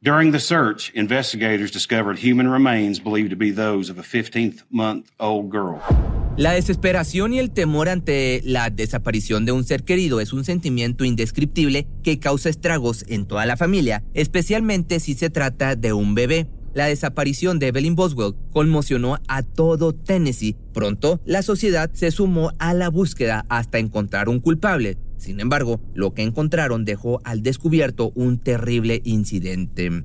During the search, investigators discovered human remains believed to be those of a 15-month-old girl. La desesperación y el temor ante la desaparición de un ser querido es un sentimiento indescriptible que causa estragos en toda la familia, especialmente si se trata de un bebé. La desaparición de Evelyn Boswell conmocionó a todo Tennessee. Pronto, la sociedad se sumó a la búsqueda hasta encontrar un culpable. Sin embargo, lo que encontraron dejó al descubierto un terrible incidente.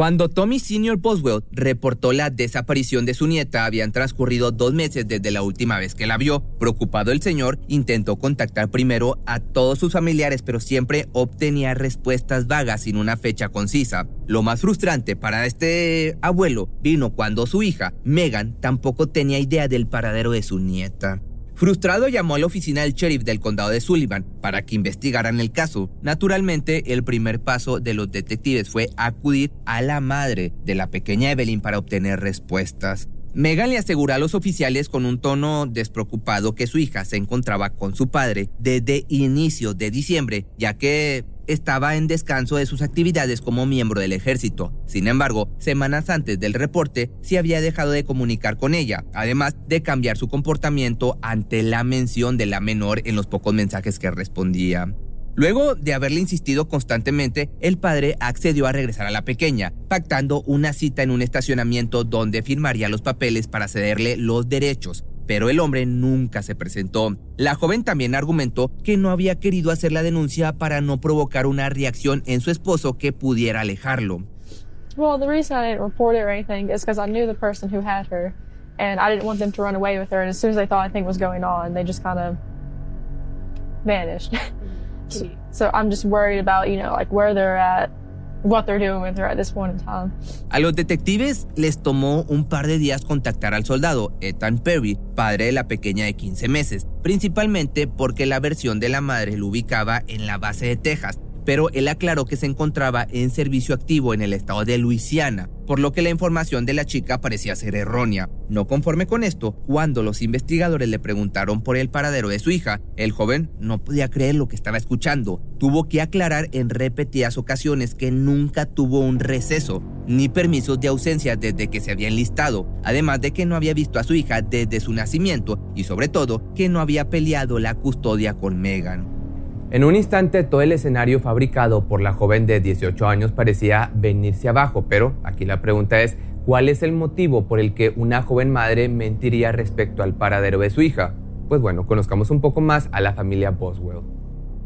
Cuando Tommy Sr. Boswell reportó la desaparición de su nieta, habían transcurrido dos meses desde la última vez que la vio. Preocupado el señor, intentó contactar primero a todos sus familiares, pero siempre obtenía respuestas vagas sin una fecha concisa. Lo más frustrante para este abuelo vino cuando su hija, Megan, tampoco tenía idea del paradero de su nieta. Frustrado llamó a la oficina del sheriff del condado de Sullivan para que investigaran el caso. Naturalmente, el primer paso de los detectives fue acudir a la madre de la pequeña Evelyn para obtener respuestas. Megan le aseguró a los oficiales con un tono despreocupado que su hija se encontraba con su padre desde inicio de diciembre, ya que estaba en descanso de sus actividades como miembro del ejército. Sin embargo, semanas antes del reporte, se había dejado de comunicar con ella, además de cambiar su comportamiento ante la mención de la menor en los pocos mensajes que respondía. Luego de haberle insistido constantemente, el padre accedió a regresar a la pequeña, pactando una cita en un estacionamiento donde firmaría los papeles para cederle los derechos, pero el hombre nunca se presentó. La joven también argumentó que no había querido hacer la denuncia para no provocar una reacción en su esposo que pudiera alejarlo. Well, the reason I didn't report it or anything is because I knew the person who had her, and I didn't want them to run away with her. And as soon as they thought anything was going on, they just kind of vanished. so I'm just worried about, you know, like where they're at, a los detectives les tomó un par de días contactar al soldado Ethan Perry, padre de la pequeña de 15 meses, principalmente porque la versión de la madre lo ubicaba en la base de Texas, pero él aclaró que se encontraba en servicio activo en el estado de Luisiana, por lo que la información de la chica parecía ser errónea. No conforme con esto, cuando los investigadores le preguntaron por el paradero de su hija, el joven no podía creer lo que estaba escuchando. Tuvo que aclarar en repetidas ocasiones que nunca tuvo un receso ni permisos de ausencia desde que se había enlistado, además de que no había visto a su hija desde su nacimiento y sobre todo que no había peleado la custodia con Megan. En un instante todo el escenario fabricado por la joven de 18 años parecía venirse abajo, pero aquí la pregunta es, ¿cuál es el motivo por el que una joven madre mentiría respecto al paradero de su hija? Pues bueno, conozcamos un poco más a la familia Boswell.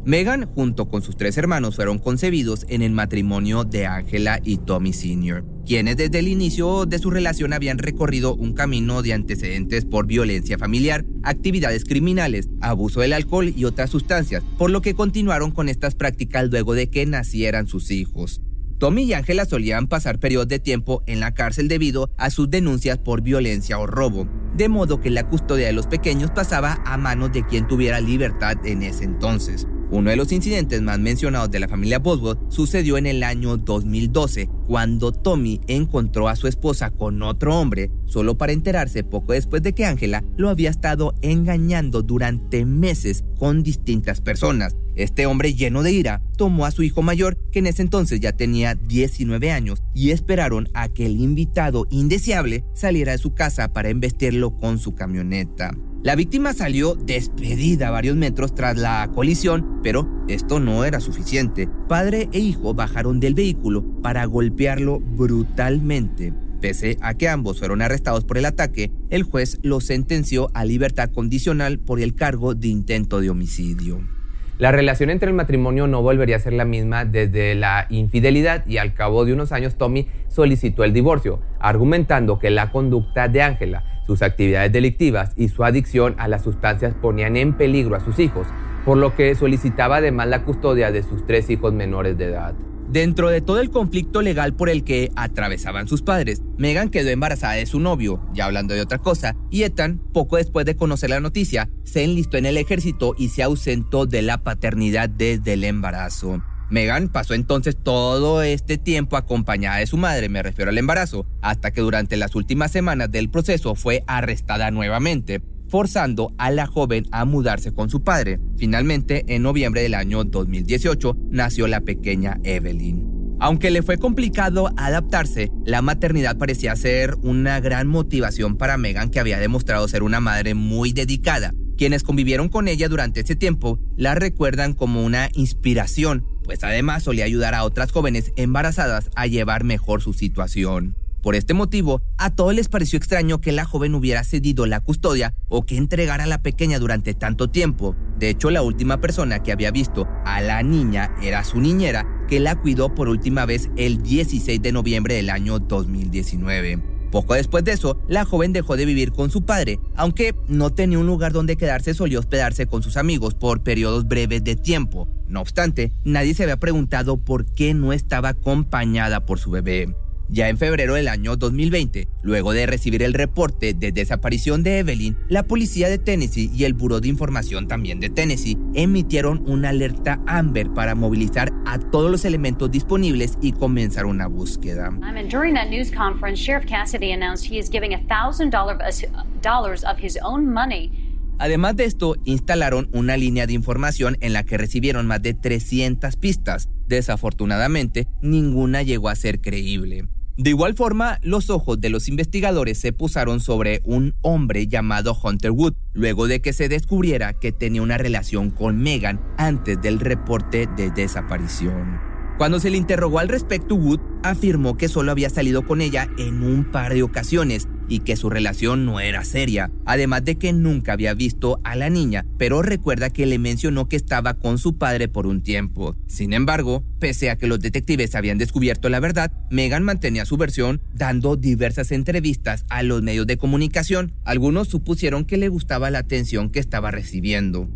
Megan junto con sus tres hermanos fueron concebidos en el matrimonio de Angela y Tommy Sr., quienes desde el inicio de su relación habían recorrido un camino de antecedentes por violencia familiar, actividades criminales, abuso del alcohol y otras sustancias, por lo que continuaron con estas prácticas luego de que nacieran sus hijos. Tommy y Angela solían pasar periodos de tiempo en la cárcel debido a sus denuncias por violencia o robo, de modo que la custodia de los pequeños pasaba a manos de quien tuviera libertad en ese entonces. Uno de los incidentes más mencionados de la familia Boswell sucedió en el año 2012, cuando Tommy encontró a su esposa con otro hombre, solo para enterarse poco después de que Angela lo había estado engañando durante meses con distintas personas. Este hombre lleno de ira tomó a su hijo mayor, que en ese entonces ya tenía 19 años, y esperaron a que el invitado indeseable saliera de su casa para embestirlo con su camioneta. La víctima salió despedida varios metros tras la colisión, pero esto no era suficiente. Padre e hijo bajaron del vehículo para golpearlo brutalmente. Pese a que ambos fueron arrestados por el ataque, el juez los sentenció a libertad condicional por el cargo de intento de homicidio. La relación entre el matrimonio no volvería a ser la misma desde la infidelidad y al cabo de unos años Tommy solicitó el divorcio, argumentando que la conducta de Ángela, sus actividades delictivas y su adicción a las sustancias ponían en peligro a sus hijos, por lo que solicitaba además la custodia de sus tres hijos menores de edad. Dentro de todo el conflicto legal por el que atravesaban sus padres, Megan quedó embarazada de su novio, ya hablando de otra cosa, y Ethan, poco después de conocer la noticia, se enlistó en el ejército y se ausentó de la paternidad desde el embarazo. Megan pasó entonces todo este tiempo acompañada de su madre, me refiero al embarazo, hasta que durante las últimas semanas del proceso fue arrestada nuevamente, forzando a la joven a mudarse con su padre. Finalmente, en noviembre del año 2018, nació la pequeña Evelyn. Aunque le fue complicado adaptarse, la maternidad parecía ser una gran motivación para Megan que había demostrado ser una madre muy dedicada. Quienes convivieron con ella durante ese tiempo la recuerdan como una inspiración, pues además solía ayudar a otras jóvenes embarazadas a llevar mejor su situación. Por este motivo, a todos les pareció extraño que la joven hubiera cedido la custodia o que entregara a la pequeña durante tanto tiempo. De hecho, la última persona que había visto a la niña era su niñera, que la cuidó por última vez el 16 de noviembre del año 2019. Poco después de eso, la joven dejó de vivir con su padre, aunque no tenía un lugar donde quedarse, solía hospedarse con sus amigos por periodos breves de tiempo. No obstante, nadie se había preguntado por qué no estaba acompañada por su bebé. Ya en febrero del año 2020, luego de recibir el reporte de desaparición de Evelyn, la policía de Tennessee y el Buró de Información también de Tennessee emitieron una alerta Amber para movilizar a todos los elementos disponibles y comenzar una búsqueda. during that news conference, Sheriff Cassidy announced he is giving $1,000 of his own money Además de esto, instalaron una línea de información en la que recibieron más de 300 pistas. Desafortunadamente, ninguna llegó a ser creíble. De igual forma, los ojos de los investigadores se pusaron sobre un hombre llamado Hunter Wood, luego de que se descubriera que tenía una relación con Megan antes del reporte de desaparición. Cuando se le interrogó al respecto, Wood afirmó que solo había salido con ella en un par de ocasiones y que su relación no era seria, además de que nunca había visto a la niña, pero recuerda que le mencionó que estaba con su padre por un tiempo. Sin embargo, pese a que los detectives habían descubierto la verdad, Megan mantenía su versión dando diversas entrevistas a los medios de comunicación. Algunos supusieron que le gustaba la atención que estaba recibiendo.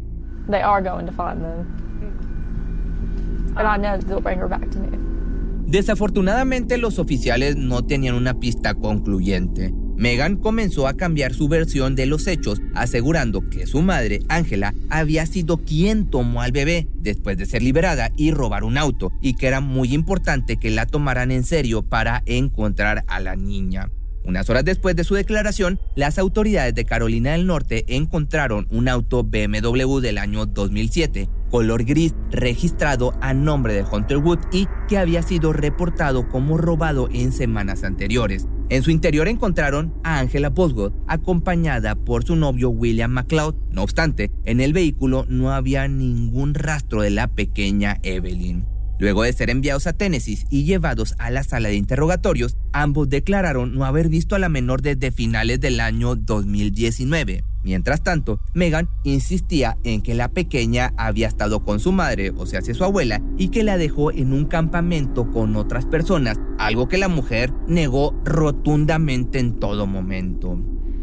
Desafortunadamente los oficiales no tenían una pista concluyente. Megan comenzó a cambiar su versión de los hechos, asegurando que su madre, Angela, había sido quien tomó al bebé después de ser liberada y robar un auto, y que era muy importante que la tomaran en serio para encontrar a la niña. Unas horas después de su declaración, las autoridades de Carolina del Norte encontraron un auto BMW del año 2007, color gris, registrado a nombre de Hunter Wood y que había sido reportado como robado en semanas anteriores. En su interior encontraron a Angela Boswell acompañada por su novio William McLeod. No obstante, en el vehículo no había ningún rastro de la pequeña Evelyn. Luego de ser enviados a Tennessee y llevados a la sala de interrogatorios, ambos declararon no haber visto a la menor desde finales del año 2019. Mientras tanto, Megan insistía en que la pequeña había estado con su madre, o sea, su abuela, y que la dejó en un campamento con otras personas, algo que la mujer negó rotundamente en todo momento.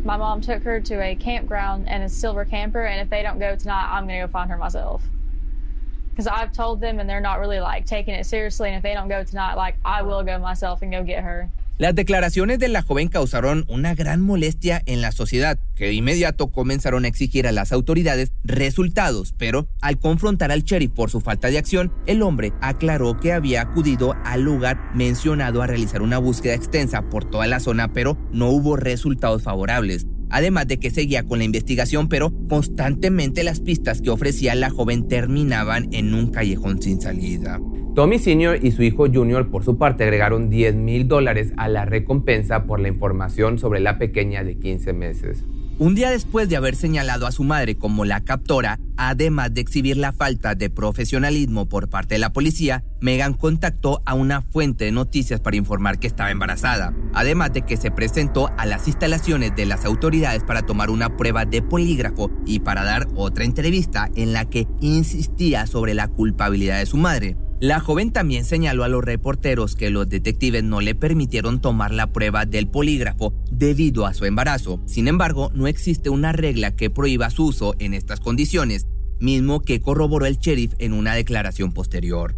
My mom took her to a campground and a silver camper, and if they don't go tonight, I'm going to go find her myself. because I've told them and they're not really like taking it seriously. And if they don't go tonight, like I will go myself and go get her. Las declaraciones de la joven causaron una gran molestia en la sociedad, que de inmediato comenzaron a exigir a las autoridades resultados, pero al confrontar al sheriff por su falta de acción, el hombre aclaró que había acudido al lugar mencionado a realizar una búsqueda extensa por toda la zona, pero no hubo resultados favorables además de que seguía con la investigación, pero constantemente las pistas que ofrecía la joven terminaban en un callejón sin salida. Tommy Sr. y su hijo Junior, por su parte, agregaron 10 mil dólares a la recompensa por la información sobre la pequeña de 15 meses. Un día después de haber señalado a su madre como la captora, además de exhibir la falta de profesionalismo por parte de la policía, Megan contactó a una fuente de noticias para informar que estaba embarazada, además de que se presentó a las instalaciones de las autoridades para tomar una prueba de polígrafo y para dar otra entrevista en la que insistía sobre la culpabilidad de su madre. La joven también señaló a los reporteros que los detectives no le permitieron tomar la prueba del polígrafo debido a su embarazo. Sin embargo, no existe una regla que prohíba su uso en estas condiciones, mismo que corroboró el sheriff en una declaración posterior.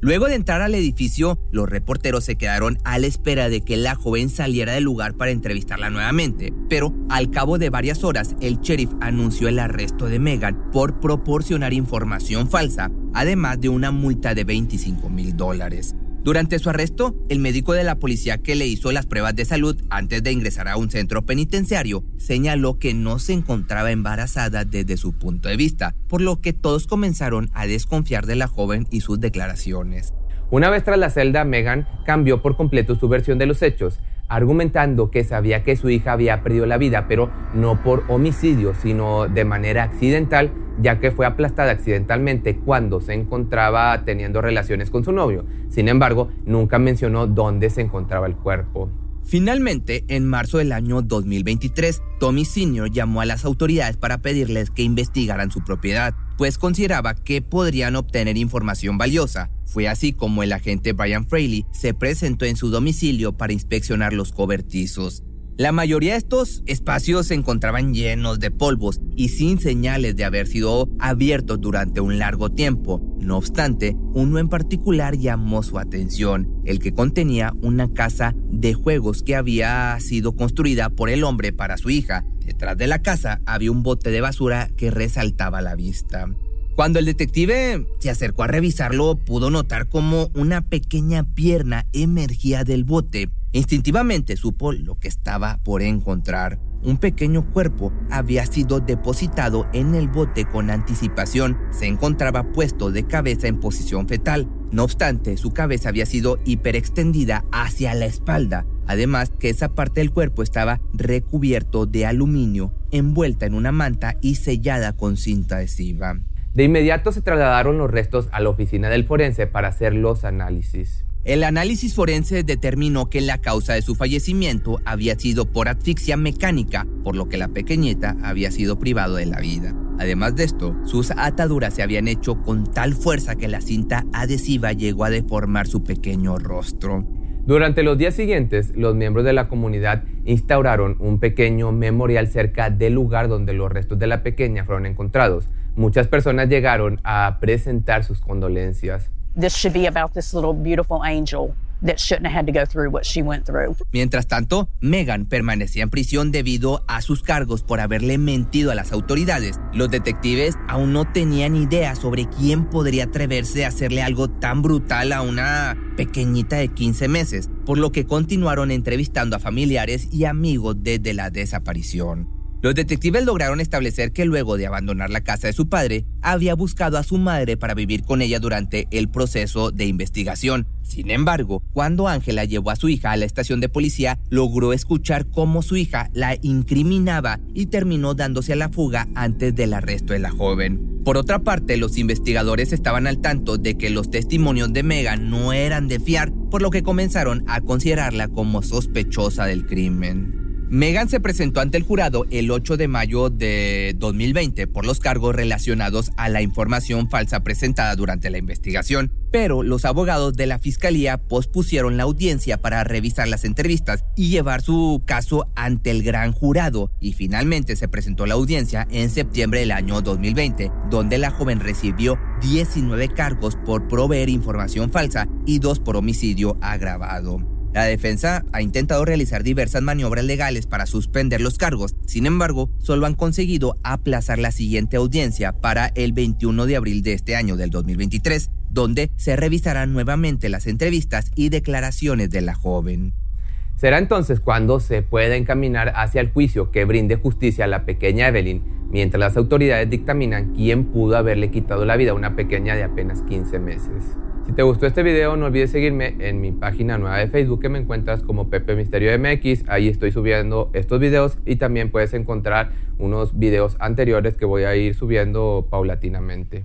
Luego de entrar al edificio, los reporteros se quedaron a la espera de que la joven saliera del lugar para entrevistarla nuevamente, pero al cabo de varias horas el sheriff anunció el arresto de Megan por proporcionar información falsa, además de una multa de 25 mil dólares. Durante su arresto, el médico de la policía que le hizo las pruebas de salud antes de ingresar a un centro penitenciario señaló que no se encontraba embarazada desde su punto de vista, por lo que todos comenzaron a desconfiar de la joven y sus declaraciones. Una vez tras la celda, Megan cambió por completo su versión de los hechos argumentando que sabía que su hija había perdido la vida, pero no por homicidio, sino de manera accidental, ya que fue aplastada accidentalmente cuando se encontraba teniendo relaciones con su novio. Sin embargo, nunca mencionó dónde se encontraba el cuerpo. Finalmente, en marzo del año 2023, Tommy Sr. llamó a las autoridades para pedirles que investigaran su propiedad, pues consideraba que podrían obtener información valiosa. Fue así como el agente Brian Fraley se presentó en su domicilio para inspeccionar los cobertizos. La mayoría de estos espacios se encontraban llenos de polvos y sin señales de haber sido abiertos durante un largo tiempo. No obstante, uno en particular llamó su atención, el que contenía una casa de juegos que había sido construida por el hombre para su hija. Detrás de la casa había un bote de basura que resaltaba la vista. Cuando el detective se acercó a revisarlo, pudo notar como una pequeña pierna emergía del bote. Instintivamente supo lo que estaba por encontrar. Un pequeño cuerpo había sido depositado en el bote con anticipación. Se encontraba puesto de cabeza en posición fetal. No obstante, su cabeza había sido hiperextendida hacia la espalda. Además que esa parte del cuerpo estaba recubierto de aluminio, envuelta en una manta y sellada con cinta adhesiva. De inmediato se trasladaron los restos a la oficina del forense para hacer los análisis. El análisis forense determinó que la causa de su fallecimiento había sido por asfixia mecánica, por lo que la pequeñita había sido privado de la vida. Además de esto, sus ataduras se habían hecho con tal fuerza que la cinta adhesiva llegó a deformar su pequeño rostro. Durante los días siguientes, los miembros de la comunidad instauraron un pequeño memorial cerca del lugar donde los restos de la pequeña fueron encontrados. Muchas personas llegaron a presentar sus condolencias. Mientras tanto, Megan permanecía en prisión debido a sus cargos por haberle mentido a las autoridades. Los detectives aún no tenían idea sobre quién podría atreverse a hacerle algo tan brutal a una pequeñita de 15 meses, por lo que continuaron entrevistando a familiares y amigos desde la desaparición. Los detectives lograron establecer que luego de abandonar la casa de su padre, había buscado a su madre para vivir con ella durante el proceso de investigación. Sin embargo, cuando Ángela llevó a su hija a la estación de policía, logró escuchar cómo su hija la incriminaba y terminó dándose a la fuga antes del arresto de la joven. Por otra parte, los investigadores estaban al tanto de que los testimonios de Megan no eran de fiar, por lo que comenzaron a considerarla como sospechosa del crimen. Megan se presentó ante el jurado el 8 de mayo de 2020 por los cargos relacionados a la información falsa presentada durante la investigación, pero los abogados de la fiscalía pospusieron la audiencia para revisar las entrevistas y llevar su caso ante el gran jurado y finalmente se presentó la audiencia en septiembre del año 2020, donde la joven recibió 19 cargos por proveer información falsa y dos por homicidio agravado. La defensa ha intentado realizar diversas maniobras legales para suspender los cargos, sin embargo, solo han conseguido aplazar la siguiente audiencia para el 21 de abril de este año del 2023, donde se revisarán nuevamente las entrevistas y declaraciones de la joven. Será entonces cuando se pueda encaminar hacia el juicio que brinde justicia a la pequeña Evelyn, mientras las autoridades dictaminan quién pudo haberle quitado la vida a una pequeña de apenas 15 meses. Si te gustó este video, no olvides seguirme en mi página nueva de Facebook que me encuentras como Pepe Misterio MX. Ahí estoy subiendo estos videos y también puedes encontrar unos videos anteriores que voy a ir subiendo paulatinamente.